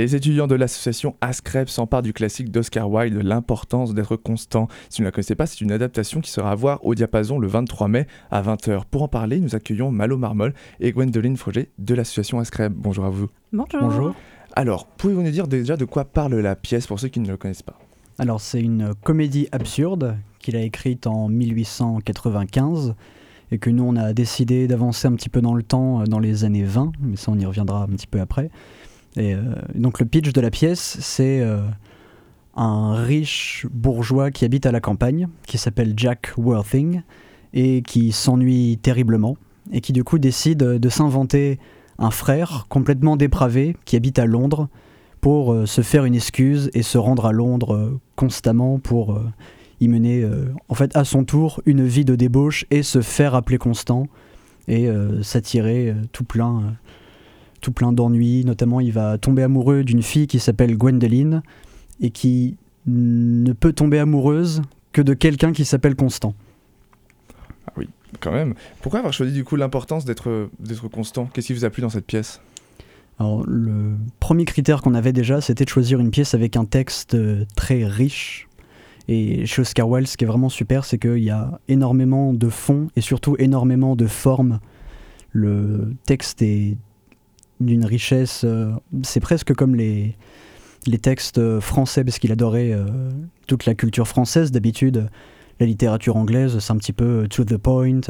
Les étudiants de l'association Ascrep s'emparent du classique d'Oscar Wilde, L'importance d'être constant. Si vous ne la connaissez pas, c'est une adaptation qui sera à voir au diapason le 23 mai à 20h. Pour en parler, nous accueillons Malo Marmol et Gwendoline Froger de l'association Ascrep. Bonjour à vous. Bonjour. Bonjour. Alors, pouvez-vous nous dire déjà de quoi parle la pièce pour ceux qui ne le connaissent pas? Alors, c'est une comédie absurde qu'il a écrite en 1895 et que nous, on a décidé d'avancer un petit peu dans le temps, euh, dans les années 20, mais ça, on y reviendra un petit peu après. Et euh, donc, le pitch de la pièce, c'est euh, un riche bourgeois qui habite à la campagne, qui s'appelle Jack Worthing, et qui s'ennuie terriblement, et qui du coup décide de s'inventer un frère complètement dépravé qui habite à Londres pour euh, se faire une excuse et se rendre à Londres constamment pour y mener en fait à son tour une vie de débauche et se faire appeler constant et s'attirer tout plein tout plein d'ennuis notamment il va tomber amoureux d'une fille qui s'appelle Gwendoline et qui ne peut tomber amoureuse que de quelqu'un qui s'appelle Constant. Ah oui, quand même. Pourquoi avoir choisi du coup l'importance d'être constant? Qu'est-ce qui vous a plu dans cette pièce? Alors, le premier critère qu'on avait déjà, c'était de choisir une pièce avec un texte euh, très riche. Et chez Oscar Wilde, ce qui est vraiment super, c'est qu'il y a énormément de fond et surtout énormément de forme. Le texte est d'une richesse. Euh, c'est presque comme les, les textes français, parce qu'il adorait euh, toute la culture française. D'habitude, la littérature anglaise, c'est un petit peu to the point.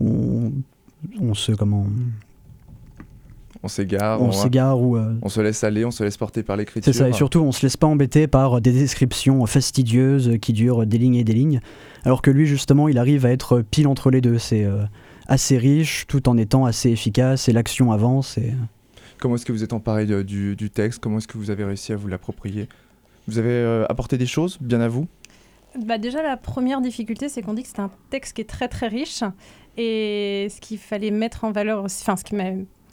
on, on se. Comment on s'égare. On, s'égare ou. Euh, on se laisse aller, on se laisse porter par l'écriture. C'est ça, et surtout on se laisse pas embêter par des descriptions fastidieuses qui durent des lignes et des lignes. Alors que lui, justement, il arrive à être pile entre les deux. C'est euh, assez riche tout en étant assez efficace et l'action avance. Et... Comment est-ce que vous êtes emparé du, du, texte? Comment est-ce que vous avez réussi à vous l'approprier? Vous avez euh, apporté des choses bien à vous? Bah déjà, la première difficulté, c'est qu'on dit que c'est un texte qui est très très riche. Et ce qu'il fallait mettre en valeur aussi, enfin, ce qui m'a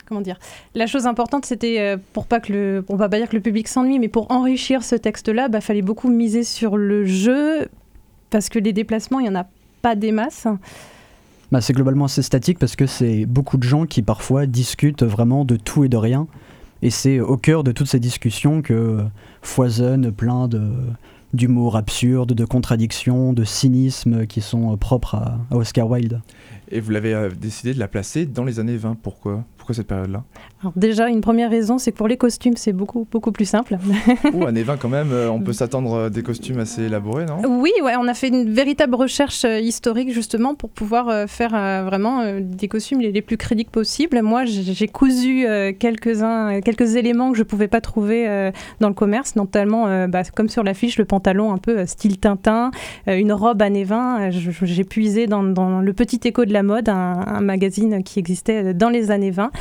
comment dire La chose importante, c'était euh, pour pas que le, on va pas dire que le public s'ennuie, mais pour enrichir ce texte-là, bah fallait beaucoup miser sur le jeu parce que les déplacements, il y en a pas des masses. Bah, c'est globalement assez statique parce que c'est beaucoup de gens qui parfois discutent vraiment de tout et de rien. Et c'est au cœur de toutes ces discussions que foisonnent plein d'humour absurde, de contradictions, de cynisme qui sont propres à, à Oscar Wilde. Et vous l'avez euh, décidé de la placer dans les années 20, pourquoi? Cette période-là Alors déjà, une première raison, c'est que pour les costumes, c'est beaucoup, beaucoup plus simple. Ou années 20 quand même, euh, on peut s'attendre à des costumes assez élaborés, non? Oui, ouais, on a fait une véritable recherche euh, historique justement pour pouvoir euh, faire vraiment des costumes les, plus crédibles possibles. Moi, j'ai cousu quelques-uns, quelques éléments que je ne pouvais pas trouver dans le commerce, notamment, bah, comme sur l'affiche, le pantalon un peu style Tintin, une robe années 20. J'ai puisé dans, dans, le Petit Écho de la mode, un, un magazine qui existait dans les années 20.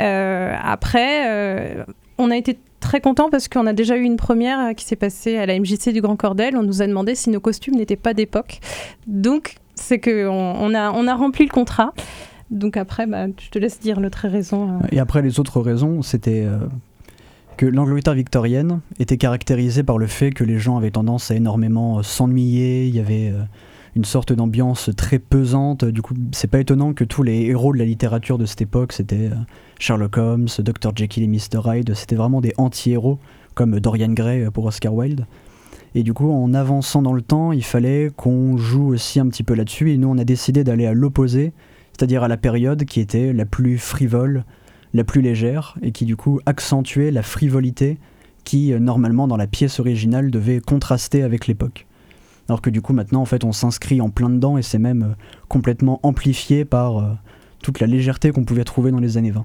Euh, après, euh, on a été très content parce qu'on a déjà eu une première euh, qui s'est passée à la MJC du Grand Cordel. On nous a demandé si nos costumes n'étaient pas d'époque. Donc, c'est qu'on on a, rempli le contrat. Donc après, bah, je te laisse dire l'autre raison. Et après, les autres raisons, c'était que l'Angleterre victorienne était caractérisée par le fait que les gens avaient tendance à énormément s'ennuyer. Il y avait une sorte d'ambiance très pesante. Du coup, c'est pas étonnant que tous les héros de la littérature de cette époque, c'était euh, Sherlock Holmes, Dr. Jekyll et Mr. Hyde, c'était vraiment des anti-héros, comme Dorian Gray euh, pour Oscar Wilde. Et du coup, en avançant dans le temps, il fallait qu'on joue aussi un petit peu là-dessus. Et nous, on a décidé d'aller à l'opposé, c'est-à-dire à la période qui était la plus frivole, la plus légère, et qui du coup accentuait la frivolité qui, euh, normalement, dans la pièce originale, devait contraster avec l'époque alors que du coup maintenant en fait on s'inscrit en plein dedans et c'est même euh, complètement amplifié par euh, toute la légèreté qu'on pouvait trouver dans les années 20.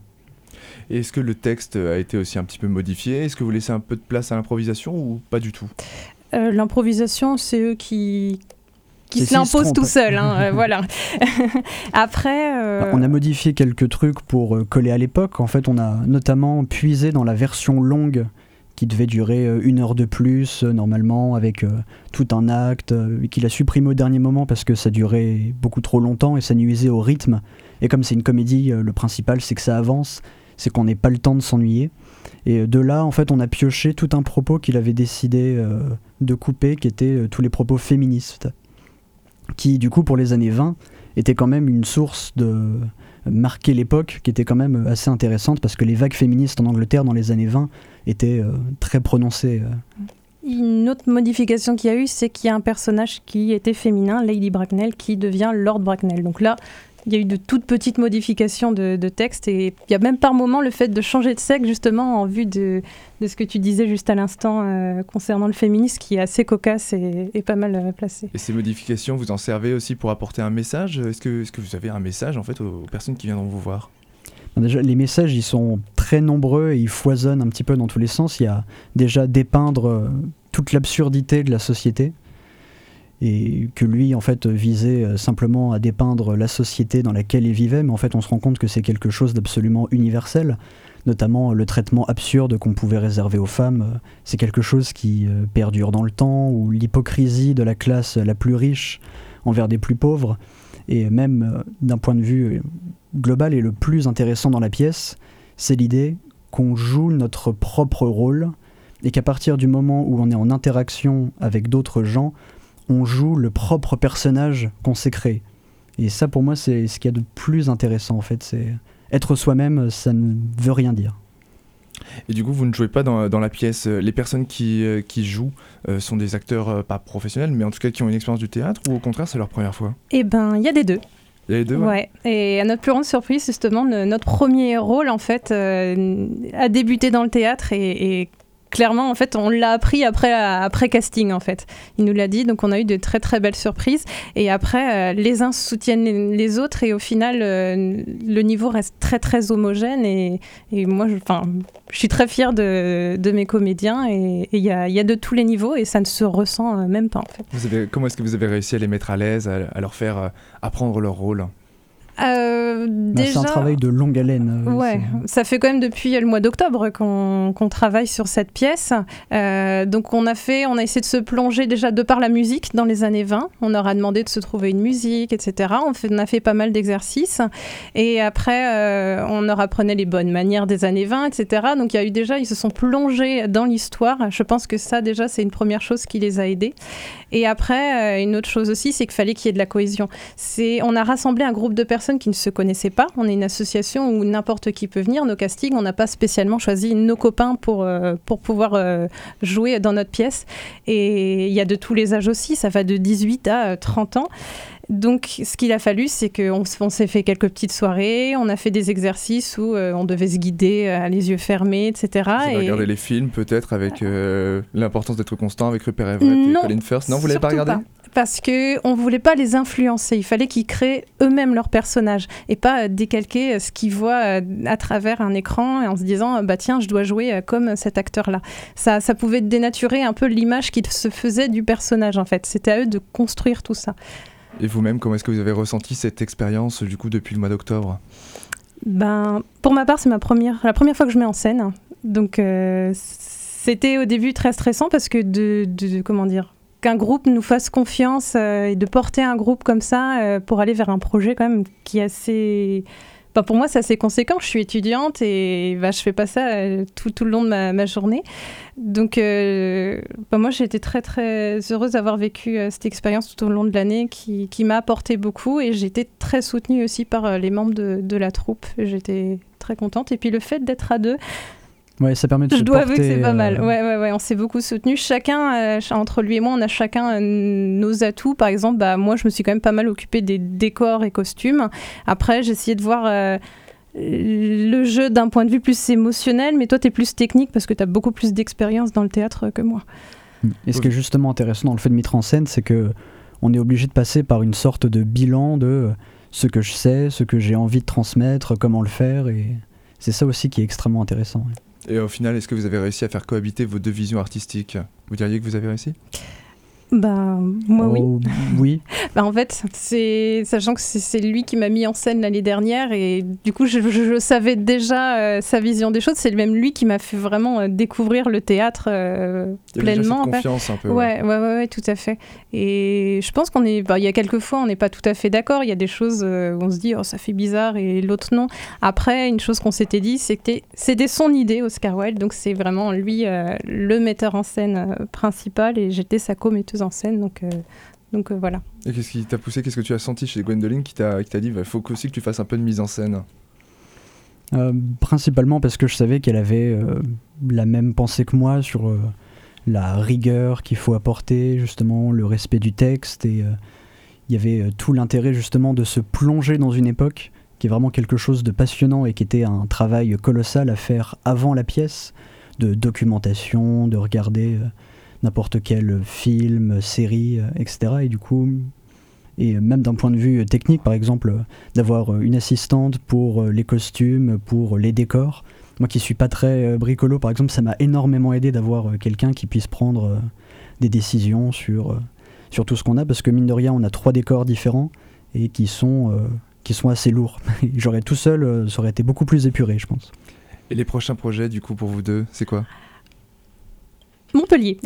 Et est-ce que le texte a été aussi un petit peu modifié? Est-ce que vous laissez un peu de place à l'improvisation ou pas du tout? Euh, L'improvisation, c'est eux qui, qui se l'imposent tout seuls. Hein, voilà. Après. Bah, on a modifié quelques trucs pour coller à l'époque. En fait, on a notamment puisé dans la version longue qui devait durer euh, une heure de plus euh, normalement avec euh, tout un acte qu'il a supprimé au dernier moment parce que ça durait beaucoup trop longtemps et ça nuisait au rythme. Et comme c'est une comédie le principal c'est que ça avance c'est qu'on n'ait pas le temps de s'ennuyer. Et de là en fait on a pioché tout un propos qu'il avait décidé de couper qui était tous les propos féministes. Qui du coup pour les années 20 était quand même une source de marquer l'époque qui était quand même assez intéressante parce que les vagues féministes en Angleterre dans les années 20 étaient très prononcées. Une autre modification qu'il y a eu, c'est qu'il y a un personnage qui était féminin, Lady Bracknell, qui devient Lord Bracknell. Donc là, il y a eu de toutes petites modifications de, texte et il y a même par moment le fait de changer de sexe justement en vue de, ce que tu disais juste à l'instant euh, concernant le féminisme qui est assez cocasse et, pas mal euh, placé. Et ces modifications, vous en servez aussi pour apporter un message? Est-ce que, est que vous avez un message en fait aux, personnes qui viendront vous voir? Déjà, les messages, ils sont très nombreux et ils foisonnent un petit peu dans tous les sens. Il y a déjà dépeindre euh, toute l'absurdité de la société et que lui en fait visait euh, simplement à dépeindre la société dans laquelle il vivait, mais en fait on se rend compte que c'est quelque chose d'absolument universel, notamment le traitement absurde qu'on pouvait réserver aux femmes, c'est quelque chose qui euh, perdure dans le temps, ou l'hypocrisie de la classe la plus riche envers des plus pauvres, et même euh, d'un point de vue global et le plus intéressant dans la pièce, c'est l'idée qu'on joue notre propre rôle, et qu'à partir du moment où on est en interaction avec d'autres gens, on joue le propre personnage qu'on s'est créé. Et ça, pour moi, c'est ce qu'il y a de plus intéressant, en fait. C'est être soi-même, ça ne veut rien dire. Et du coup, vous ne jouez pas dans, la pièce. Les personnes qui, euh, qui jouent euh, sont des acteurs euh, pas professionnels, mais en tout cas qui ont une expérience du théâtre, ou au contraire, c'est leur première fois? Eh ben, il y a des deux. Il y a les deux ouais. Et à notre plus grande surprise, justement, notre premier rôle, en fait, a débuté dans le théâtre et, et clairement, en fait, on l'a appris après, après casting, en fait. Il nous l'a dit, donc on a eu de très très belles surprises. Et après, euh, les uns soutiennent les, autres, et au final, euh, le niveau reste très très homogène. Et, moi, je, suis très fière de, mes comédiens, et il y a, de tous les niveaux, et ça ne se ressent euh, même pas, comment est-ce que vous avez réussi à les mettre à l'aise, à leur faire apprendre leur rôle? Euh, bah, c'est un travail de longue haleine. Euh, ouais, ça fait quand même depuis le mois d'octobre qu'on travaille sur cette pièce. Euh, donc on a fait, on a essayé de se plonger déjà de par la musique dans les années 20. On leur a demandé de se trouver une musique, etc. On, fait, on a fait pas mal d'exercices. Et après, on leur apprenait les bonnes manières des années 20, etc. Donc il y a eu déjà, ils se sont plongés dans l'histoire. Je pense que ça déjà, c'est une première chose qui les a aidés. Et après, une autre chose aussi, c'est qu'il fallait qu'il y ait de la cohésion. On a rassemblé un groupe de personnes qui ne se connaissaient pas. On est une association où n'importe qui peut venir. Nos castings, on n'a pas spécialement choisi nos copains pour, euh, pour pouvoir euh, jouer dans notre pièce. Et il y a de tous les âges aussi, ça va de 18 à 30 euh, ans. Donc, ce qu'il a fallu, c'est qu'on on, s'est fait quelques petites soirées, on a fait des exercices où on devait se guider les yeux fermés, etc. Vous avez regardé les films, peut-être, avec l'importance d'être constant avec Rupert Everett et Colin Firth Non, vous l'avez pas regardé parce que on voulait pas les influencer. Il fallait qu'ils créent eux-mêmes leur personnage et pas euh, décalquer euh, ce qu'ils voient euh, à travers un écran en se disant bah tiens je dois jouer comme cet acteur-là. Ça, ça pouvait dénaturer un peu l'image qu'ils se faisaient du personnage en fait. C'était à eux de construire tout ça. Et vous-même, comment est-ce que vous avez ressenti cette expérience du coup depuis le mois d'octobre? Ben pour ma part, c'est ma première, la première fois que je mets en scène. Donc c'était au début très stressant parce que de comment dire qu'un groupe nous fasse confiance euh, et de porter un groupe comme ça euh, pour aller vers un projet quand même qui est assez... Bah, pour moi, c'est conséquent. Je suis étudiante et bah, je fais pas ça euh, tout, tout, le long de ma, journée. Donc, bah, moi, j'ai été très, très heureuse d'avoir vécu cette expérience tout au long de l'année qui, qui m'a apporté beaucoup et j'ai été très soutenue aussi par les membres de, de la troupe. J'étais très contente. Et puis, le fait d'être à deux, Ouais, ça permet de Je dois avouer que c'est pas mal. Euh, ouais, ouais, ouais, on s'est beaucoup soutenu. Chacun, euh, entre lui et moi, on a chacun euh, nos atouts. Par exemple, bah, moi, je me suis quand même pas mal occupée des décors et costumes. Après, j'ai essayé de voir le jeu d'un point de vue plus émotionnel, mais toi, tu es plus technique parce que tu as beaucoup plus d'expérience dans le théâtre que moi. Et ce qui est justement intéressant dans le fait de mettre en scène, c'est que on est obligé de passer par une sorte de bilan de ce que je sais, ce que j'ai envie de transmettre, comment le faire. Et c'est ça aussi qui est extrêmement intéressant. Et au final, est-ce que vous avez réussi à faire cohabiter vos deux visions artistiques? Vous diriez que vous avez réussi? Bah, moi, oui. Oh, oui. bah, en fait, c'est sachant que c'est lui qui m'a mis en scène l'année dernière et du coup, je, savais déjà euh, sa vision des choses. C'est même lui qui m'a fait vraiment euh, découvrir le théâtre euh, pleinement. Il confiance un peu. Ouais, ouais, ouais, ouais, tout à fait. Et je pense qu'on est. Bah, il y a quelques fois, on n'est pas tout à fait d'accord. Il y a des choses où on se dit, oh, ça fait bizarre et l'autre non. Après, une chose qu'on s'était dit, c'était c'était son idée, Oscar Wilde. Donc, c'est vraiment lui le metteur en scène principal et j'étais sa co-metteuse en scène. Donc, euh, Donc voilà. Et qu'est-ce qui t'a poussé Qu'est-ce que tu as senti chez Gwendoline qui t'a dit il bah, faut aussi que tu fasses un peu de mise en scène? Principalement parce que je savais qu'elle avait la même pensée que moi sur la rigueur qu'il faut apporter, justement, le respect du texte. Et il y avait tout l'intérêt justement de se plonger dans une époque qui est vraiment quelque chose de passionnant et qui était un travail colossal à faire avant la pièce, de documentation, de regarder euh, n'importe quel film, série, euh, etc. Et du coup, et même d'un point de vue technique, par exemple, d'avoir une assistante pour les costumes, pour les décors. Moi qui suis pas très bricolo, par exemple, ça m'a énormément aidé d'avoir quelqu'un qui puisse prendre des décisions sur, sur tout ce qu'on a, parce que mine de rien, on a trois décors différents et qui sont qui sont assez lourds. J'aurais tout seul, euh, ça aurait été beaucoup plus épuré, je pense. Et les prochains projets, du coup, pour vous deux, c'est quoi? Montpellier.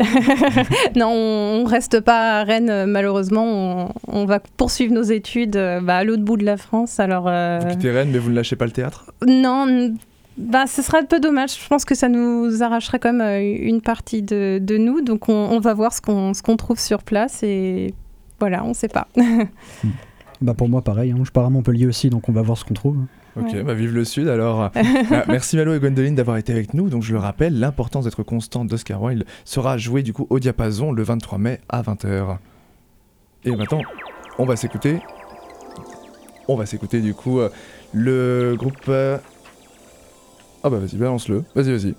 non, on reste pas à Rennes, malheureusement. On, va poursuivre nos études euh, bah, à l'autre bout de la France. Alors, euh, Vous quittez Rennes, mais vous ne lâchez pas le théâtre? Non, bah, ce serait un peu dommage. Je pense que ça nous arracherait comme une partie de, de nous. Donc, on, va voir ce qu'on trouve sur place. Et voilà, on ne sait pas. Hmm. Bah pour moi pareil, hein. je pars à Montpellier aussi, donc on va voir ce qu'on trouve. Ok, bah vive le Sud alors. Bah, merci Malo et Gwendoline d'avoir été avec nous. Donc je le rappelle, l'importance d'être constant d'Oscar Wilde sera joué du coup au diapason le 23 mai à 20h. Et maintenant, on va s'écouter. On va s'écouter du coup euh, le groupe. Euh, ah bah vas-y, balance-le. Vas-y, vas-y.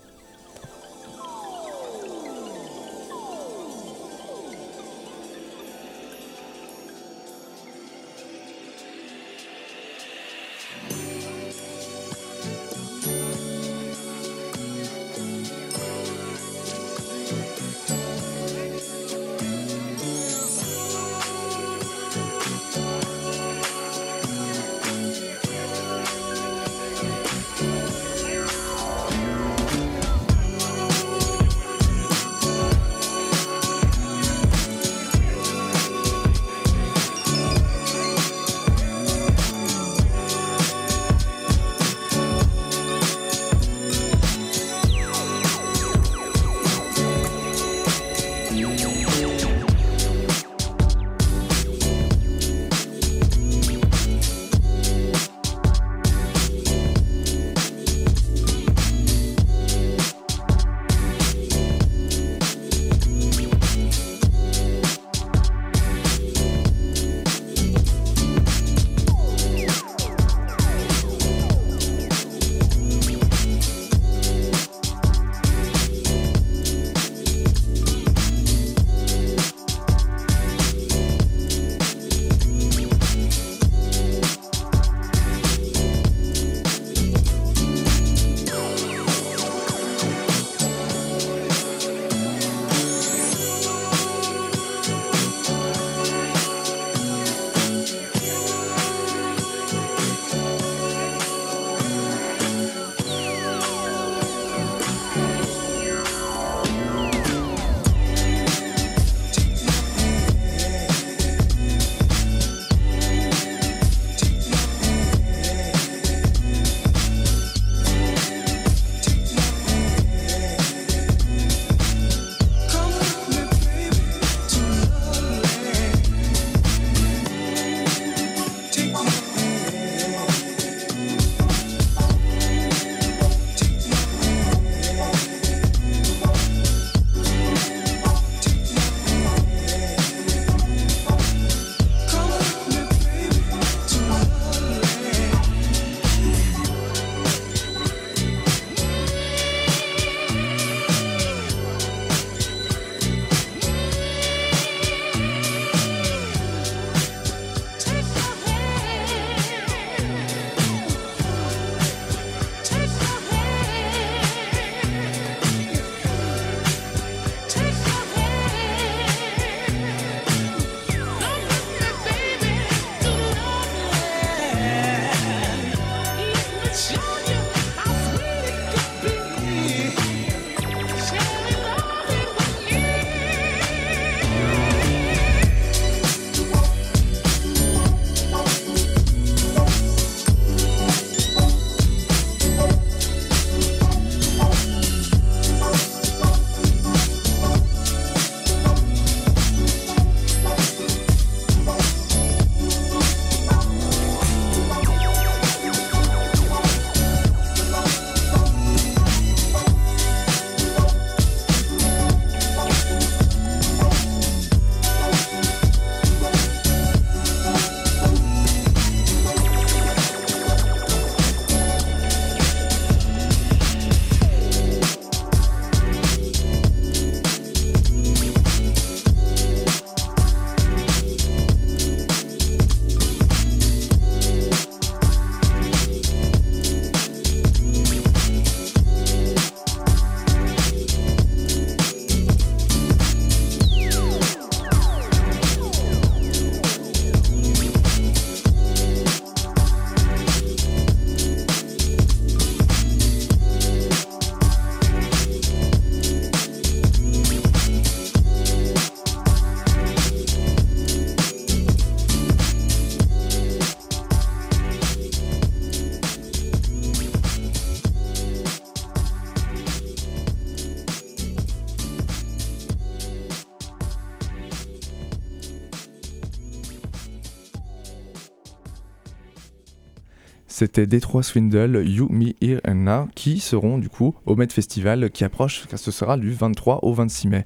C'était Détroit Swindle, You, Me, Here and Now qui seront du coup au Met Festival qui approche, car ce sera du 23 au 26 mai.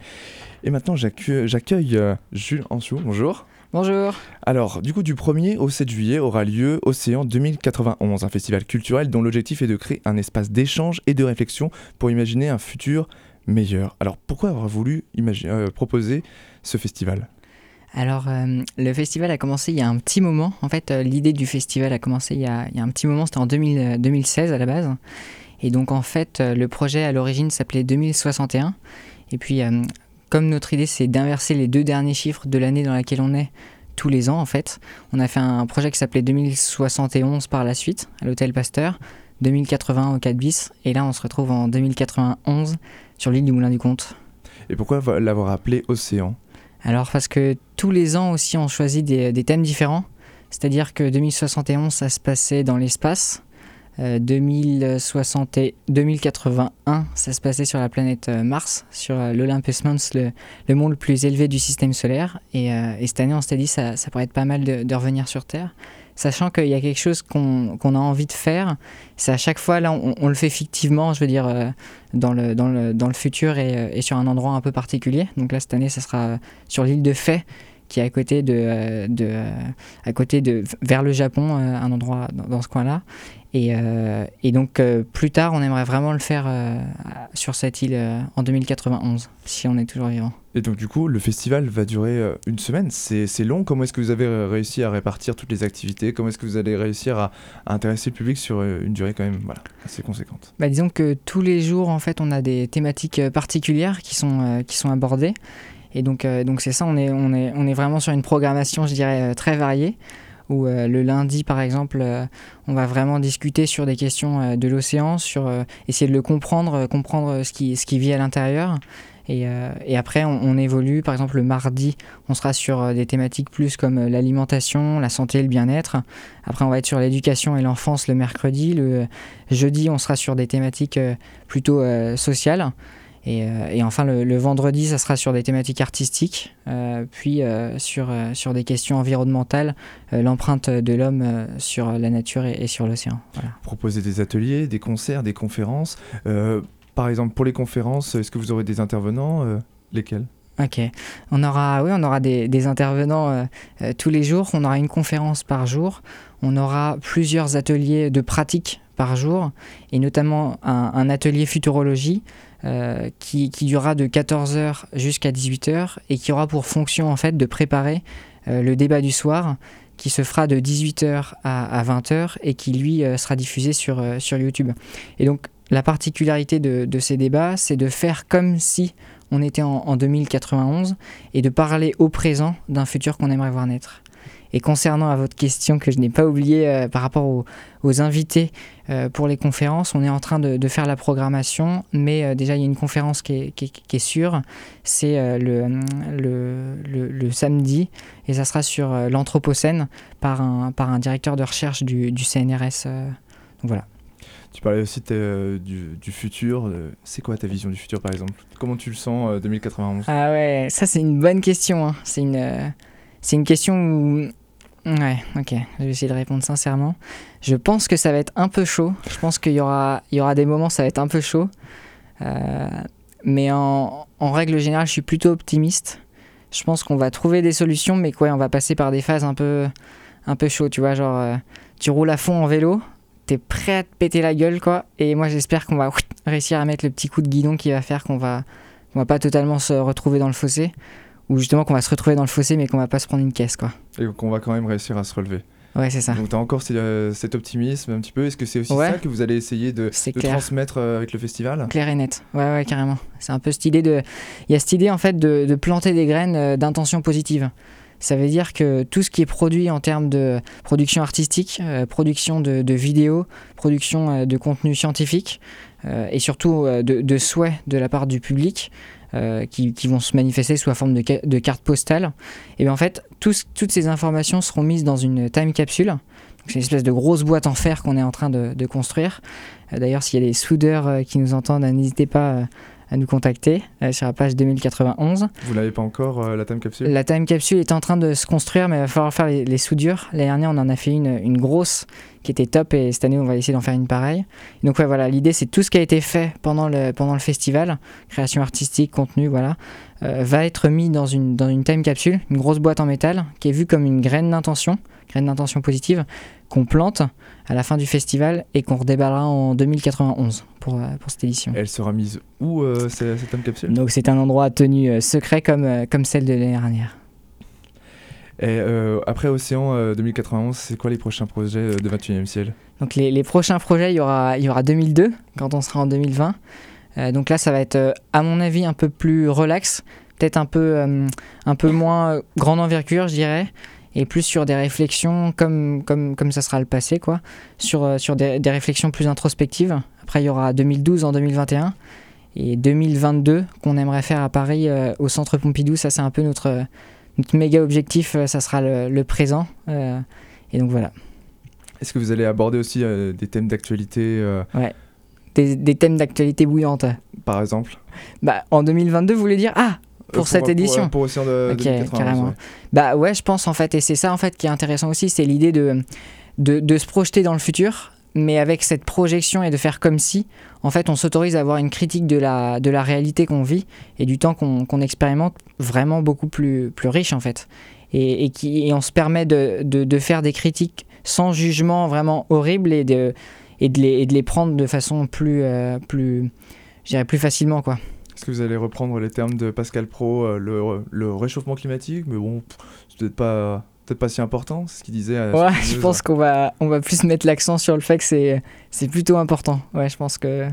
Et maintenant j'accueille euh, Jules Ansiou, bonjour. Bonjour. Alors, du coup, du 1er au 7 juillet aura lieu Océan 2091, un festival culturel dont l'objectif est de créer un espace d'échange et de réflexion pour imaginer un futur meilleur. Alors, pourquoi avoir voulu euh, proposer ce festival? Alors, euh, le festival a commencé il y a un petit moment. En fait, euh, l'idée du festival a commencé il y a, un petit moment, c'était en 2016 à la base. Et donc, en fait, le projet à l'origine s'appelait 2061. Et puis, comme notre idée, c'est d'inverser les deux derniers chiffres de l'année dans laquelle on est tous les ans, en fait, on a fait un projet qui s'appelait 2071 par la suite, à l'Hôtel Pasteur, 2080 au 4 bis, et là, on se retrouve en 2091 sur l'île du Moulin du Comte. Et pourquoi l'avoir appelé Océan? Alors, parce que tous les ans aussi, on choisit des, thèmes différents. C'est-à-dire que 2071, ça se passait dans l'espace. 2060 et 2081, ça se passait sur la planète euh, Mars, sur euh, l'Olympus Mons, le, monde le plus élevé du système solaire. Et, euh, cette année, on s'était dit ça, ça pourrait être pas mal de, revenir sur Terre, sachant qu'il y a quelque chose qu'on a envie de faire. C'est à chaque fois, là, on, le fait fictivement, je veux dire, dans, le, dans, le, futur et, et, sur un endroit un peu particulier. Donc là, cette année, ça sera sur l'île de Fay qui est à côté de, de à côté de vers le Japon, un endroit dans, dans ce coin-là. Et, euh, et, donc euh, plus tard, on aimerait vraiment le faire euh, sur cette île en 2091, si on est toujours vivant. Et donc du coup, le festival va durer une semaine. C'est long. Comment est-ce que vous avez réussi à répartir toutes les activités? Comment est-ce que vous allez réussir à, intéresser le public sur une durée quand même voilà, assez conséquente? Bah, Disons que tous les jours, en fait, on a des thématiques particulières qui sont, qui sont abordées. Et donc donc c'est ça, on est, on, est, on est vraiment sur une programmation, je dirais, très variée où euh, le lundi, par exemple, euh, on va vraiment discuter sur des questions euh, de l'océan, sur essayer de le comprendre, comprendre ce qui, ce qui vit à l'intérieur. Et, après, on, évolue. Par exemple, le mardi, on sera sur des thématiques plus comme l'alimentation, la santé le bien-être. Après, on va être sur l'éducation et l'enfance le mercredi. Le jeudi, on sera sur des thématiques plutôt sociales. Euh, et, enfin, le, vendredi, ça sera sur des thématiques artistiques, euh, puis euh, sur, sur des questions environnementales, l'empreinte de l'homme sur la nature et, sur l'océan. Proposer des ateliers, des concerts, des conférences. par exemple, pour les conférences, est-ce que vous aurez des intervenants Lesquels? Ok, on aura, oui, on aura des, intervenants tous les jours. On aura une conférence par jour. On aura plusieurs ateliers de pratique par jour, et notamment un, un atelier futurologie euh, qui, durera de 14h jusqu'à 18h et qui aura pour fonction en fait de préparer euh, le débat du soir qui se fera de 18h à, 20h et qui lui euh, sera diffusé sur, sur YouTube. Et donc la particularité de, ces débats, c'est de faire comme si on était en, en 2091 et de parler au présent d'un futur qu'on aimerait voir naître. Et concernant à votre question que je n'ai pas oublié euh, par rapport aux, invités euh, pour les conférences, on est en train de, faire la programmation, mais euh, déjà il y a une conférence qui est, qui sûre, c'est le, le, samedi, et ça sera sur l'Anthropocène par un, par un directeur de recherche du, CNRS. voilà. Tu parlais aussi du, du, futur. C'est quoi ta vision du futur, par exemple? Comment tu le sens 2091 Ah ouais, ça c'est une bonne question. Hein. C'est une, c'est une question où Ouais, ok. Je vais essayer de répondre sincèrement. Je pense que ça va être un peu chaud. Je pense qu'il y aura, des moments, ça va être un peu chaud. Euh, mais en, règle générale, je suis plutôt optimiste. Je pense qu'on va trouver des solutions, mais quoi, on va passer par des phases un peu, un chaud. Tu vois, genre, euh, tu roules à fond en vélo, t'es prêt à te péter la gueule, quoi. Et moi, j'espère qu'on va réussir à mettre le petit coup de guidon qui va faire qu'on va, va pas totalement se retrouver dans le fossé ou justement qu'on va se retrouver dans le fossé mais qu'on va pas se prendre une caisse quoi. Et qu'on va quand même réussir à se relever. Ouais, c'est ça. Donc tu as encore euh, cet optimisme un petit peu. Est-ce que c'est aussi ça que vous allez essayer de, transmettre euh, avec le festival? Clair et net. Ouais, ouais, carrément. C'est un peu cette idée de. Il y a cette idée en fait de, planter des graines euh, d'intention positive. Ça veut dire que tout ce qui est produit en termes de production artistique, production de, vidéos, production de contenu scientifique et surtout de, de souhaits de la part du public, euh, qui, vont se manifester sous la forme de, de cartes postales. Et bien en fait, toutes ces informations seront mises dans une time capsule. C'est une espèce de grosse boîte en fer qu'on est en train de, construire. Euh, d'ailleurs, s'il y a des soudeurs euh, qui nous entendent, n'hésitez pas à nous contacter sur la page 2091. Vous n'avez pas encore la time capsule? La time capsule est en train de se construire, mais il va falloir faire les, soudures. L'année dernière, on en a fait une, une grosse qui était top et cette année, on va essayer d'en faire une pareille. Donc ouais, voilà, l'idée c'est tout ce qui a été fait pendant le, pendant le festival, création artistique, contenu, voilà, va être mis dans une, dans une time capsule, une grosse boîte en métal qui est vue comme une graine d'intention, graine d'intention positive qu'on plante à la fin du festival et qu'on redéballera en 2091 pour, euh, pour cette édition. Elle sera mise où euh, cette time capsule Donc c'est un endroit tenu euh, secret comme, comme celle de l'année dernière. Et après Océan 2091, c'est quoi les prochains projets de 21e ciel Donc les, les, prochains projets, il y, aura, il y aura 2002 quand on sera en 2020. donc là, ça va être à mon avis un peu plus relax, peut-être un peu, un peu moins grande envergure, je dirais et plus sur des réflexions comme, comme, comme ça sera le passé, quoi, sur, euh, sur des, des, réflexions plus introspectives. Après, il y aura 2012 en 2021 et 2022 qu'on aimerait faire à Paris euh, au centre Pompidou. Ça, c'est un peu notre, notre méga objectif, euh, ça sera le, le présent. et donc voilà. Est-ce que vous allez aborder aussi des thèmes d'actualité Ouais. Des, des, thèmes d'actualité bouillante. Par exemple? Bah, En 2022, vous voulez dire? Ah, pour, cette édition. Pour, pour de, Ok, carrément. Bah ouais, je pense en fait, et c'est ça en fait qui est intéressant aussi, c'est l'idée de, de, de, se projeter dans le futur, mais avec cette projection et de faire comme si, en fait, on s'autorise à avoir une critique de la, de la réalité qu'on vit et du temps qu'on expérimente vraiment beaucoup plus, plus riche en fait. Et, et, qui, et on se permet de, de, de, faire des critiques sans jugement vraiment horrible et de, et de, les, et de les prendre de façon plus, euh, plus, plus facilement quoi. Est-ce que vous allez reprendre les termes de Pascal Pro, euh, le, le, réchauffement climatique Mais bon, c'est peut-être pas, peut pas si important, c'est ce qu'il disait. ouais, je pense qu'on va, on va plus mettre l'accent sur le fait que c'est, c'est plutôt important. Ouais, je pense que.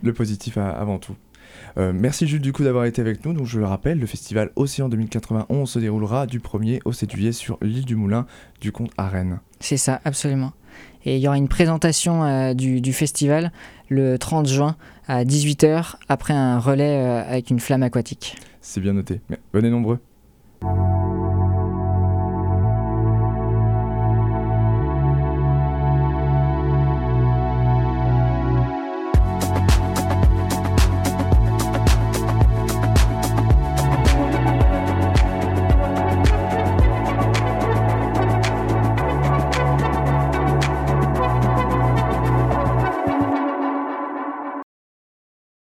Le positif avant tout. Euh, merci Jules du coup d'avoir été avec nous. Donc je le rappelle, le festival Océan 2091 se déroulera du 1er au 7 juillet sur l'île du Moulin du Comte à Rennes. C'est ça, absolument. Et il y aura une présentation euh, du, du, festival le 30 juin à 18h après un relais euh, avec une flamme aquatique. C'est bien noté. Venez nombreux.